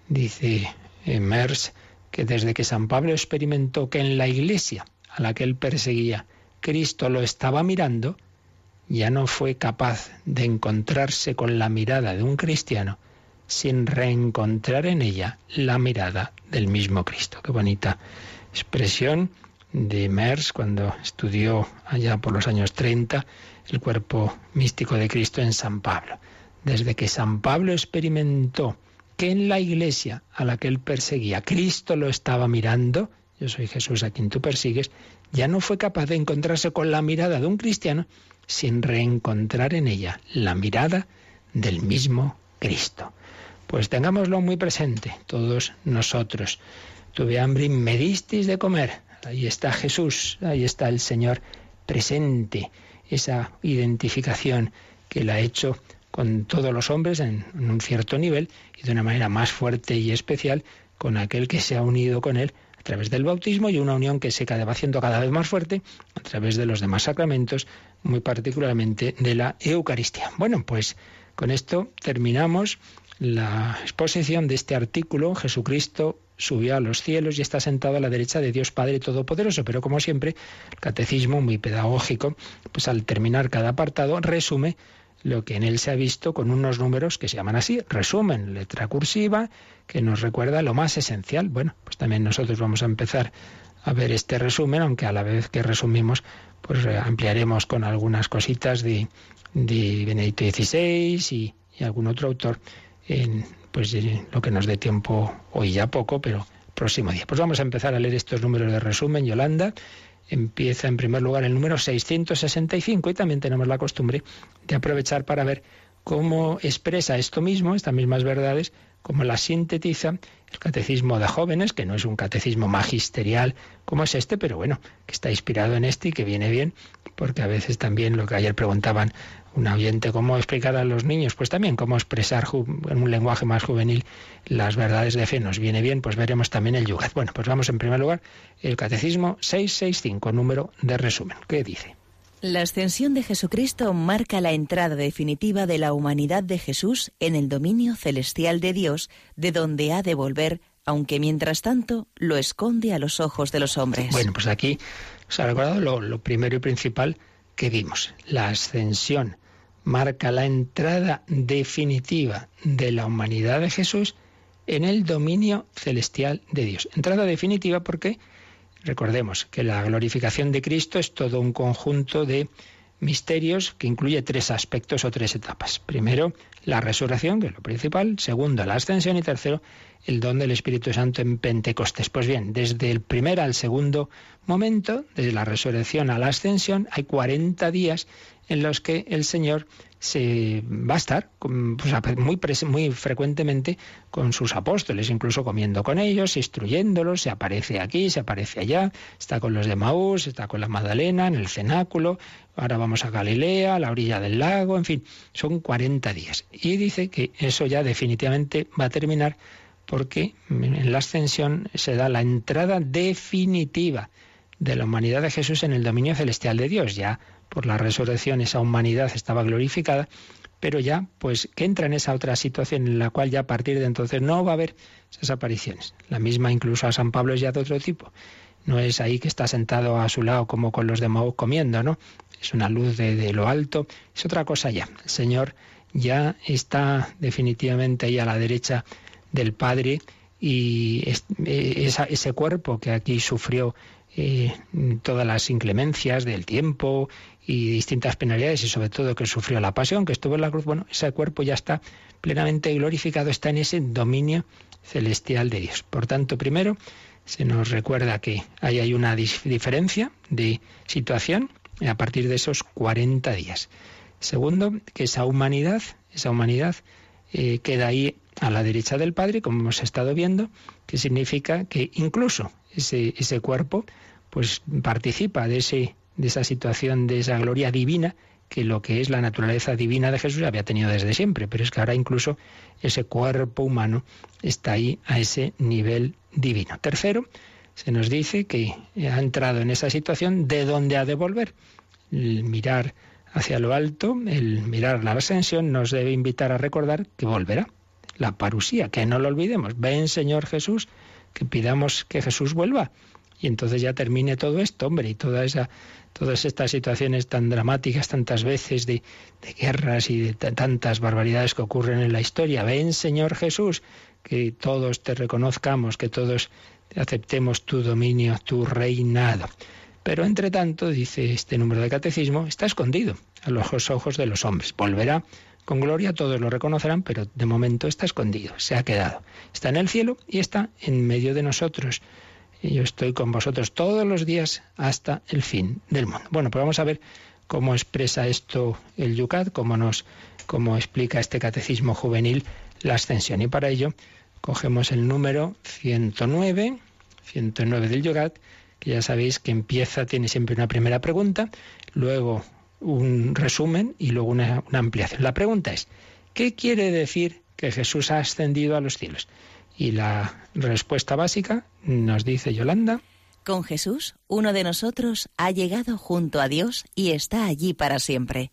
Dice Mers que desde que San Pablo experimentó que en la iglesia a la que él perseguía Cristo lo estaba mirando, ya no fue capaz de encontrarse con la mirada de un cristiano sin reencontrar en ella la mirada del mismo Cristo. Qué bonita expresión de Mers cuando estudió allá por los años 30 el cuerpo místico de Cristo en San Pablo. Desde que San Pablo experimentó que en la iglesia a la que él perseguía Cristo lo estaba mirando, yo soy Jesús a quien tú persigues, ya no fue capaz de encontrarse con la mirada de un cristiano sin reencontrar en ella la mirada del mismo Cristo. Pues tengámoslo muy presente, todos nosotros. Tuve hambre y me disteis de comer. Ahí está Jesús, ahí está el Señor presente. Esa identificación que Él ha hecho con todos los hombres en, un cierto nivel y de una manera más fuerte y especial con aquel que se ha unido con Él a través del bautismo y una unión que se va haciendo cada vez más fuerte a través de los demás sacramentos, muy particularmente de la Eucaristía. Bueno, pues con esto terminamos la exposición de este artículo, Jesucristo subió a los cielos y está sentado a la derecha de Dios Padre Todopoderoso. Pero como siempre, el catecismo, muy pedagógico, pues al terminar cada apartado, resume lo que en él se ha visto con unos números que se llaman así, resumen, letra cursiva, que nos recuerda lo más esencial. Bueno, pues también nosotros vamos a empezar a ver este resumen, aunque a la vez que resumimos, pues ampliaremos con algunas cositas de, de Benedicto XVI y, y algún otro autor en pues lo que nos dé tiempo hoy ya poco, pero próximo día. Pues vamos a empezar a leer estos números de resumen. Yolanda empieza en primer lugar el número 665 y también tenemos la costumbre de aprovechar para ver cómo expresa esto mismo, estas mismas verdades, como la sintetiza el catecismo de jóvenes, que no es un catecismo magisterial como es este, pero bueno, que está inspirado en este y que viene bien, porque a veces también lo que ayer preguntaban un oyente, cómo explicar a los niños, pues también cómo expresar en un lenguaje más juvenil las verdades de fe nos viene bien, pues veremos también el Yugat. Bueno, pues vamos en primer lugar, el Catecismo 665, número de resumen. ¿Qué dice? La ascensión de Jesucristo marca la entrada definitiva de la humanidad de Jesús en el dominio celestial de Dios, de donde ha de volver, aunque mientras tanto lo esconde a los ojos de los hombres. Bueno, pues aquí os ha recordado lo, lo primero y principal que vimos, la ascensión marca la entrada definitiva de la humanidad de Jesús en el dominio celestial de Dios. Entrada definitiva porque recordemos que la glorificación de Cristo es todo un conjunto de misterios que incluye tres aspectos o tres etapas. Primero, la resurrección, que es lo principal. Segundo, la ascensión. Y tercero, el don del Espíritu Santo en Pentecostés. Pues bien, desde el primer al segundo momento, desde la resurrección a la ascensión, hay 40 días en los que el Señor se va a estar pues, muy, muy frecuentemente con sus apóstoles, incluso comiendo con ellos, instruyéndolos, se aparece aquí, se aparece allá, está con los de Maús, está con la Magdalena en el cenáculo, ahora vamos a Galilea, a la orilla del lago, en fin, son 40 días. Y dice que eso ya definitivamente va a terminar porque en la ascensión se da la entrada definitiva de la humanidad de Jesús en el dominio celestial de Dios. Ya por la resurrección esa humanidad estaba glorificada, pero ya pues que entra en esa otra situación en la cual ya a partir de entonces no va a haber esas apariciones. La misma incluso a San Pablo es ya de otro tipo. No es ahí que está sentado a su lado como con los de comiendo, ¿no? Es una luz de, lo alto, es otra cosa ya. El Señor ya está definitivamente ahí a la derecha del Padre y eh, ese cuerpo que aquí sufrió eh, todas las inclemencias del tiempo y distintas penalidades y sobre todo que sufrió la pasión, que estuvo en la cruz, bueno, ese cuerpo ya está plenamente glorificado, está en ese dominio celestial de Dios. Por tanto, primero se nos recuerda que ahí hay una diferencia de situación a partir de esos 40 días. Segundo, que esa humanidad, esa humanidad eh, queda ahí a la derecha del Padre, como hemos estado viendo, que significa que incluso ese, ese cuerpo pues participa de, ese, de esa situación, de esa gloria divina, que lo que es la naturaleza divina de Jesús había tenido desde siempre, pero es que ahora incluso ese cuerpo humano está ahí a ese nivel divino. Tercero, se nos dice que ha entrado en esa situación de donde ha de volver. El mirar hacia lo alto, el mirar la ascensión, nos debe invitar a recordar que volverá. La parusía, que no lo olvidemos. Ven, Señor Jesús, que pidamos que Jesús vuelva y entonces ya termine todo esto, hombre, y toda esa, todas estas situaciones tan dramáticas tantas veces de, guerras y de tantas barbaridades que ocurren en la historia. Ven, Señor Jesús, que todos te reconozcamos, que todos aceptemos tu dominio, tu reinado. Pero entre tanto, dice este número de catecismo, está escondido a los ojos de los hombres. Volverá con gloria, todos lo reconocerán, pero de momento está escondido, se ha quedado. Está en el cielo y está en medio de nosotros y yo estoy con vosotros todos los días hasta el fin del mundo. Bueno, pues vamos a ver cómo expresa esto el Yucat, cómo nos cómo explica este catecismo juvenil la ascensión. Y para ello cogemos el número 109, 109 del Yucat, que ya sabéis que empieza, tiene siempre una primera pregunta, luego un resumen y luego una, una ampliación. La pregunta es, ¿qué quiere decir que Jesús ha ascendido a los cielos? Y la respuesta básica nos dice Yolanda. Con Jesús, uno de nosotros ha llegado junto a Dios y está allí para siempre.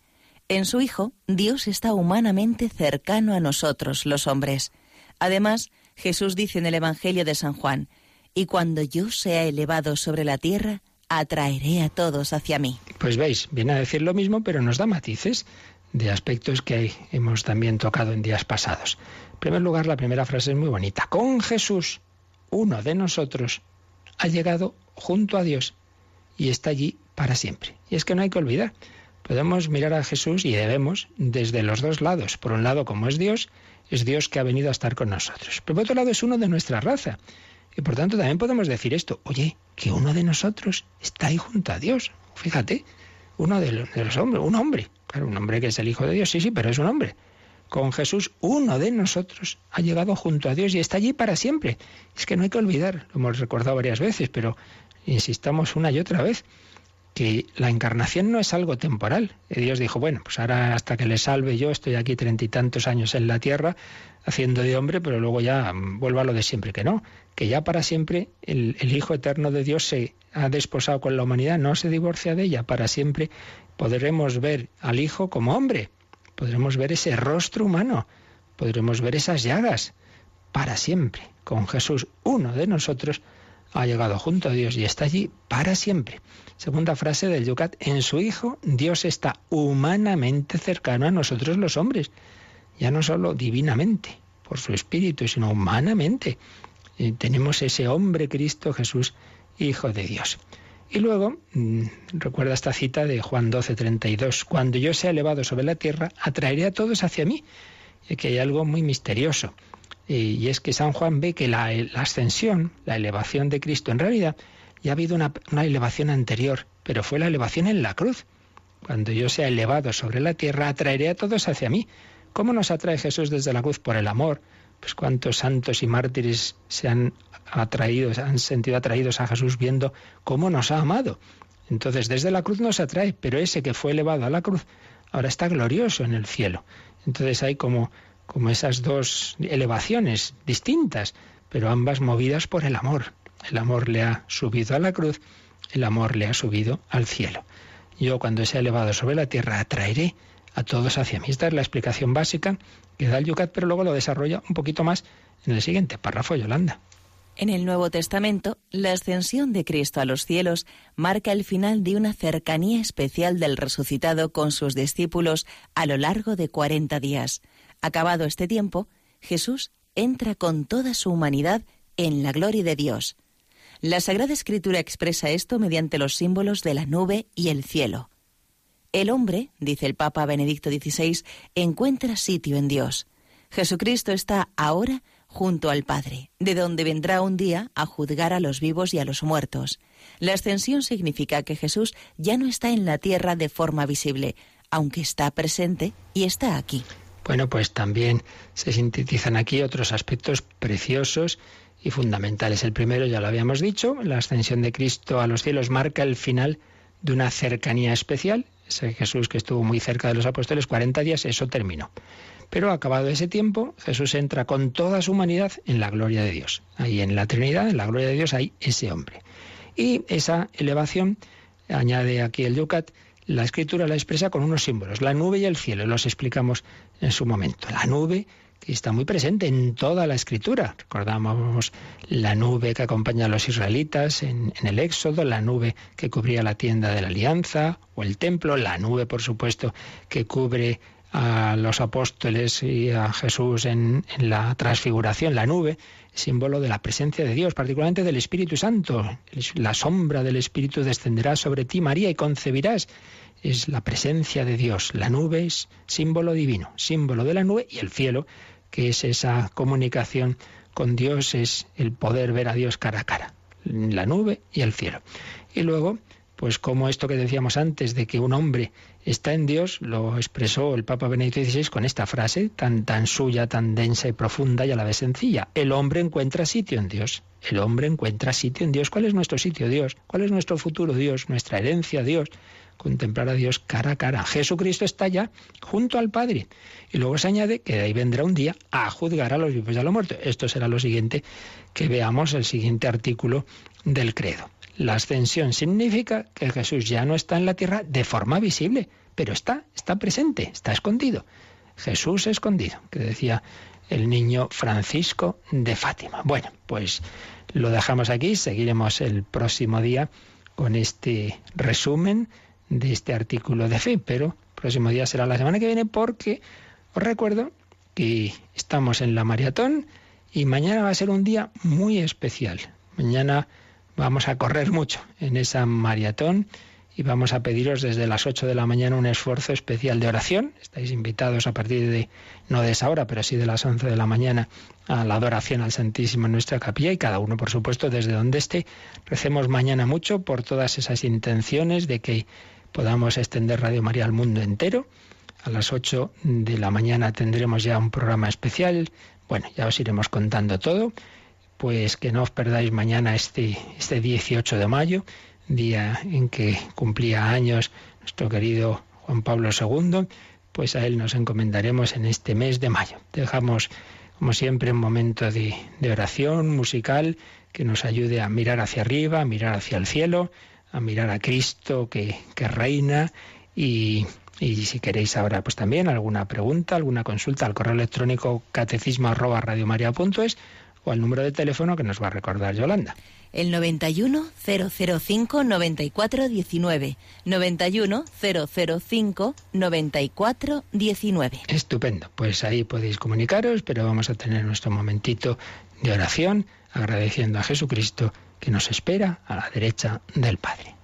En su Hijo, Dios está humanamente cercano a nosotros, los hombres. Además, Jesús dice en el Evangelio de San Juan, y cuando yo sea elevado sobre la tierra, atraeré a todos hacia mí. Pues veis, viene a decir lo mismo, pero nos da matices de aspectos que hemos también tocado en días pasados. Primer lugar, la primera frase es muy bonita. Con Jesús, uno de nosotros, ha llegado junto a Dios y está allí para siempre. Y es que no hay que olvidar. Podemos mirar a Jesús y debemos desde los dos lados. Por un lado, como es Dios, es Dios que ha venido a estar con nosotros. Pero por otro lado, es uno de nuestra raza. Y por tanto también podemos decir esto, oye, que uno de nosotros está ahí junto a Dios. Fíjate, uno de los, de los hombres, un hombre, Claro, un hombre que es el Hijo de Dios, sí, sí, pero es un hombre. Con Jesús, uno de nosotros ha llegado junto a Dios y está allí para siempre. Es que no hay que olvidar, lo hemos recordado varias veces, pero insistamos una y otra vez, que la encarnación no es algo temporal. Dios dijo, bueno, pues ahora hasta que le salve yo, estoy aquí treinta y tantos años en la tierra haciendo de hombre, pero luego ya mm, vuelvo a lo de siempre, que no, que ya para siempre el, el Hijo Eterno de Dios se ha desposado con la humanidad, no se divorcia de ella, para siempre podremos ver al Hijo como hombre podremos ver ese rostro humano, podremos ver esas llagas para siempre. Con Jesús, uno de nosotros ha llegado junto a Dios y está allí para siempre. Segunda frase del Yucat, en su Hijo Dios está humanamente cercano a nosotros los hombres, ya no solo divinamente, por su espíritu, sino humanamente. Tenemos ese hombre Cristo Jesús, Hijo de Dios. Y luego, mm, recuerda esta cita de Juan 12, 32, cuando yo sea elevado sobre la tierra, atraeré a todos hacia mí. Y que hay algo muy misterioso. Y es que San Juan ve que la, ascensión, la elevación de Cristo, en realidad ya ha habido una, una elevación anterior, pero fue la elevación en la cruz. Cuando yo sea elevado sobre la tierra, atraeré a todos hacia mí. ¿Cómo nos atrae Jesús desde la cruz? Por el amor. Pues cuántos santos y mártires se han atraídos, han sentido atraídos a Jesús viendo cómo nos ha amado. Entonces, desde la cruz nos atrae, pero ese que fue elevado a la cruz ahora está glorioso en el cielo. Entonces hay como, como esas dos elevaciones distintas, pero ambas movidas por el amor. El amor le ha subido a la cruz, el amor le ha subido al cielo. Yo cuando sea elevado sobre la tierra atraeré a todos hacia mí. Esta es la explicación básica que da el Yucat, pero luego lo desarrolla un poquito más en el siguiente párrafo, Yolanda. En el Nuevo Testamento, la ascensión de Cristo a los cielos marca el final de una cercanía especial del resucitado con sus discípulos a lo largo de cuarenta días. Acabado este tiempo, Jesús entra con toda su humanidad en la gloria de Dios. La Sagrada Escritura expresa esto mediante los símbolos de la nube y el cielo. El hombre, dice el Papa Benedicto XVI, encuentra sitio en Dios. Jesucristo está ahora junto al Padre, de donde vendrá un día a juzgar a los vivos y a los muertos. La ascensión significa que Jesús ya no está en la tierra de forma visible, aunque está presente y está aquí. Bueno, pues también se sintetizan aquí otros aspectos preciosos y fundamentales. El primero, ya lo habíamos dicho, la ascensión de Cristo a los cielos marca el final de una cercanía especial. Ese Jesús que estuvo muy cerca de los apóstoles 40 días, eso terminó. Pero acabado ese tiempo, Jesús entra con toda su humanidad en la gloria de Dios. Ahí en la Trinidad, en la gloria de Dios, hay ese hombre. Y esa elevación, añade aquí el Yucat, la escritura la expresa con unos símbolos, la nube y el cielo, los explicamos en su momento. La nube que está muy presente en toda la escritura. Recordamos la nube que acompaña a los israelitas en, en, el Éxodo, la nube que cubría la tienda de la alianza o el templo, la nube, por supuesto, que cubre a los apóstoles y a Jesús en, la transfiguración, la nube, símbolo de la presencia de Dios, particularmente del Espíritu Santo. La sombra del Espíritu descenderá sobre ti, María, y concebirás. Es la presencia de Dios. La nube es símbolo divino, símbolo de la nube y el cielo, que es esa comunicación con Dios, es el poder ver a Dios cara a cara. La nube y el cielo. Y luego, pues como esto que decíamos antes de que un hombre está en Dios, lo expresó el Papa Benedicto XVI con esta frase tan, tan suya, tan densa y profunda y a la vez sencilla. El hombre encuentra sitio en Dios. El hombre encuentra sitio en Dios. ¿Cuál es nuestro sitio, Dios? ¿Cuál es nuestro futuro, Dios? Nuestra herencia, Dios. Contemplar a Dios cara a cara. Jesucristo está ya junto al Padre. Y luego se añade que de ahí vendrá un día a juzgar a los vivos y a los muertos. Esto será lo siguiente que veamos el siguiente artículo del credo. La ascensión significa que Jesús ya no está en la tierra de forma visible, pero está, está presente, está escondido. Jesús escondido, que decía el niño Francisco de Fátima. Bueno, pues lo dejamos aquí, seguiremos el próximo día con este resumen de este artículo de fe, pero el próximo día será la semana que viene porque os recuerdo que estamos en la maratón y mañana va a ser un día muy especial. Mañana Vamos a correr mucho en esa maratón y vamos a pediros desde las 8 de la mañana un esfuerzo especial de oración. Estáis invitados a partir de, no de esa hora, pero sí de las 11 de la mañana a la adoración al Santísimo en nuestra capilla y cada uno, por supuesto, desde donde esté. Recemos mañana mucho por todas esas intenciones de que podamos extender Radio María al mundo entero A las 8 de la mañana tendremos ya un programa especial. Bueno, ya os iremos contando todo. Pues que no os perdáis mañana este, este 18 de mayo, día en que cumplía años nuestro querido Juan Pablo II, pues a él nos encomendaremos en este mes de mayo. Dejamos, como siempre, un momento de, oración musical que nos ayude a mirar hacia arriba, a mirar hacia el cielo, a mirar a Cristo que, reina y, si queréis ahora pues también alguna pregunta, alguna consulta al correo electrónico catecismo o al número de teléfono que nos va a recordar Yolanda. El 91 005 94 19. 91 005 94 19. Estupendo. Pues ahí podéis comunicaros, pero vamos a tener nuestro momentito de oración agradeciendo a Jesucristo que nos espera a la derecha del Padre.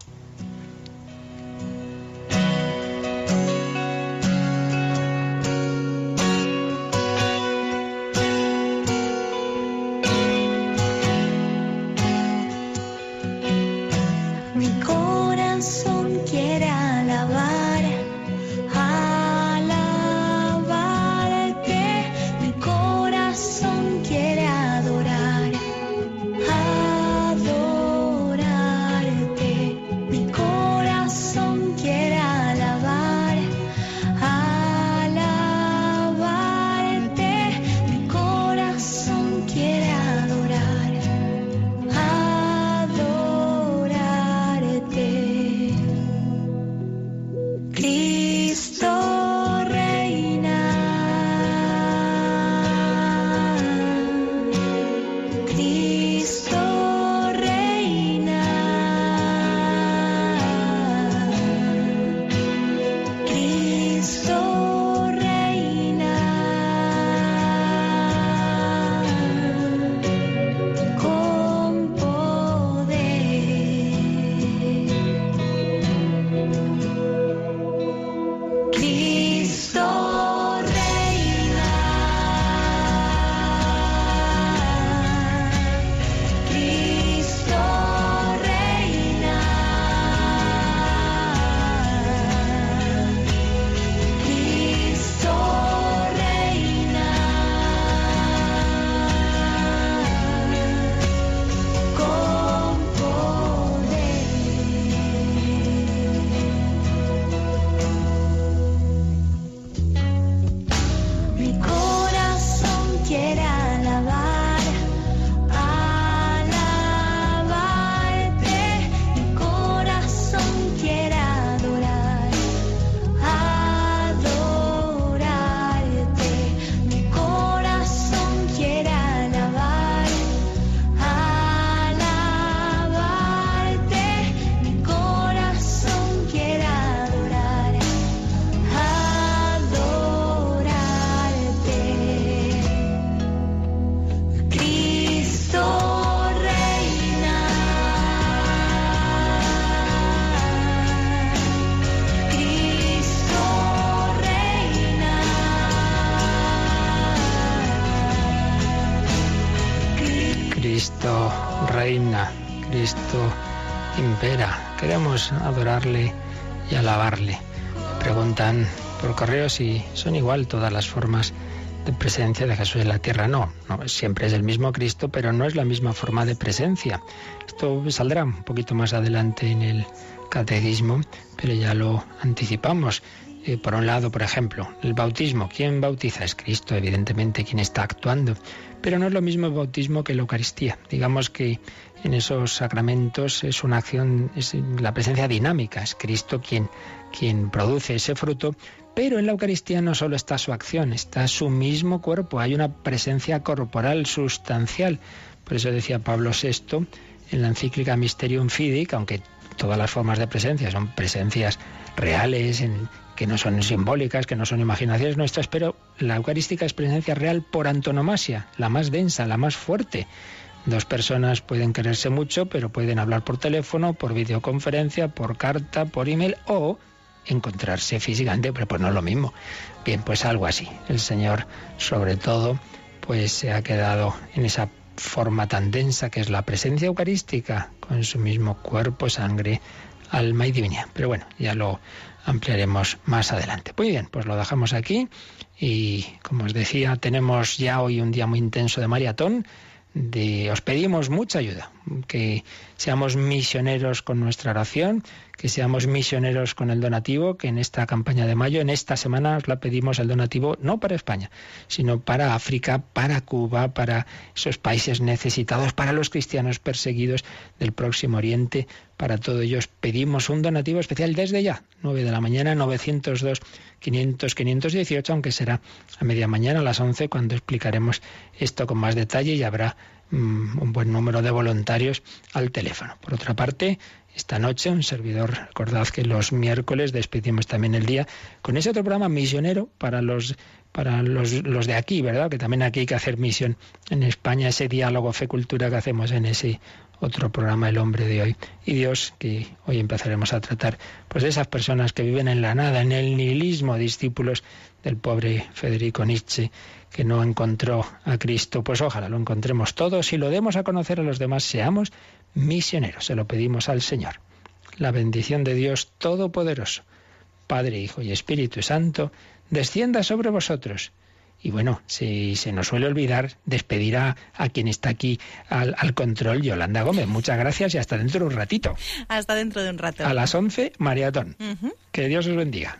Y alabarle. preguntan por correo si son igual todas las formas de presencia de Jesús en la tierra. No, no, siempre es el mismo Cristo, pero no es la misma forma de presencia. Esto saldrá un poquito más adelante en el catecismo, pero ya lo anticipamos. Eh, por un lado, por ejemplo, el bautismo. ¿Quién bautiza? Es Cristo, evidentemente, quien está actuando. Pero no es lo mismo el bautismo que la Eucaristía. Digamos que en esos sacramentos es una acción, es la presencia dinámica, es Cristo quien, quien produce ese fruto, pero en la Eucaristía no solo está su acción, está su mismo cuerpo, hay una presencia corporal sustancial. Por eso decía Pablo VI en la encíclica Mysterium Fidei, que aunque todas las formas de presencia son presencias reales, en, que no son simbólicas, que no son imaginaciones nuestras, pero la eucarística es presencia real por antonomasia, la más densa, la más fuerte. Dos personas pueden quererse mucho, pero pueden hablar por teléfono, por videoconferencia, por carta, por email o encontrarse físicamente, pero pues no es lo mismo. Bien, pues algo así. El Señor, sobre todo, pues se ha quedado en esa forma tan densa que es la presencia eucarística, con su mismo cuerpo, sangre, alma y divinidad. Pero bueno, ya lo ampliaremos más adelante. Muy bien, pues lo dejamos aquí y como os decía, tenemos ya hoy un día muy intenso de maratón. De, os pedimos mucha ayuda, que seamos misioneros con nuestra oración, que seamos misioneros con el donativo, que en esta campaña de mayo, en esta semana, os la pedimos el donativo no para España, sino para África, para Cuba, para esos países necesitados, para los cristianos perseguidos del Próximo Oriente, para todos ellos pedimos un donativo especial desde ya, 9 de la mañana, 902 500 518, aunque será a media mañana a las 11 cuando explicaremos esto con más detalle y habrá mm, un buen número de voluntarios al teléfono. Por otra parte, esta noche, un servidor, recordad que los miércoles despedimos también el día con ese otro programa misionero para los para los, los de aquí, ¿verdad? Que también aquí hay que hacer misión en España, ese diálogo fe-cultura que hacemos en ese otro programa El hombre de hoy. Y Dios, que hoy empezaremos a tratar, pues de esas personas que viven en la nada, en el nihilismo, discípulos del pobre Federico Nietzsche, que no encontró a Cristo. Pues ojalá lo encontremos todos y lo demos a conocer a los demás, seamos misioneros. Se lo pedimos al Señor. La bendición de Dios Todopoderoso, Padre, Hijo y Espíritu Santo, descienda sobre vosotros. Y bueno, si se nos suele olvidar, despedir a, quien está aquí al, control, Yolanda Gómez. Muchas gracias y hasta dentro de un ratito. Hasta dentro de un rato. A las 11, maratón. Que Dios os bendiga.